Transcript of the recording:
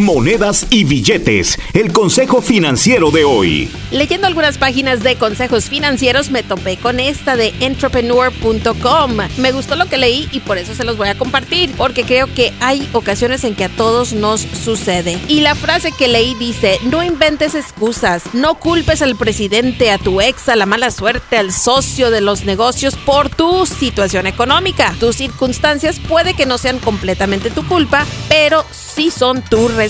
monedas y billetes. El consejo financiero de hoy. Leyendo algunas páginas de consejos financieros me topé con esta de entrepreneur.com. Me gustó lo que leí y por eso se los voy a compartir, porque creo que hay ocasiones en que a todos nos sucede. Y la frase que leí dice, no inventes excusas, no culpes al presidente, a tu ex, a la mala suerte, al socio de los negocios por tu situación económica. Tus circunstancias puede que no sean completamente tu culpa, pero sí son tu responsabilidad.